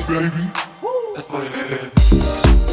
baby. That's what it is.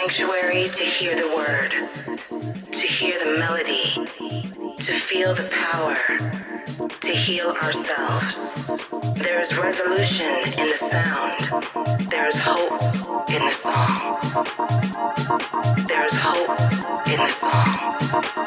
sanctuary to hear the word, to hear the melody, to feel the power, to heal ourselves. There is resolution in the sound. There is hope in the song. There is hope in the song.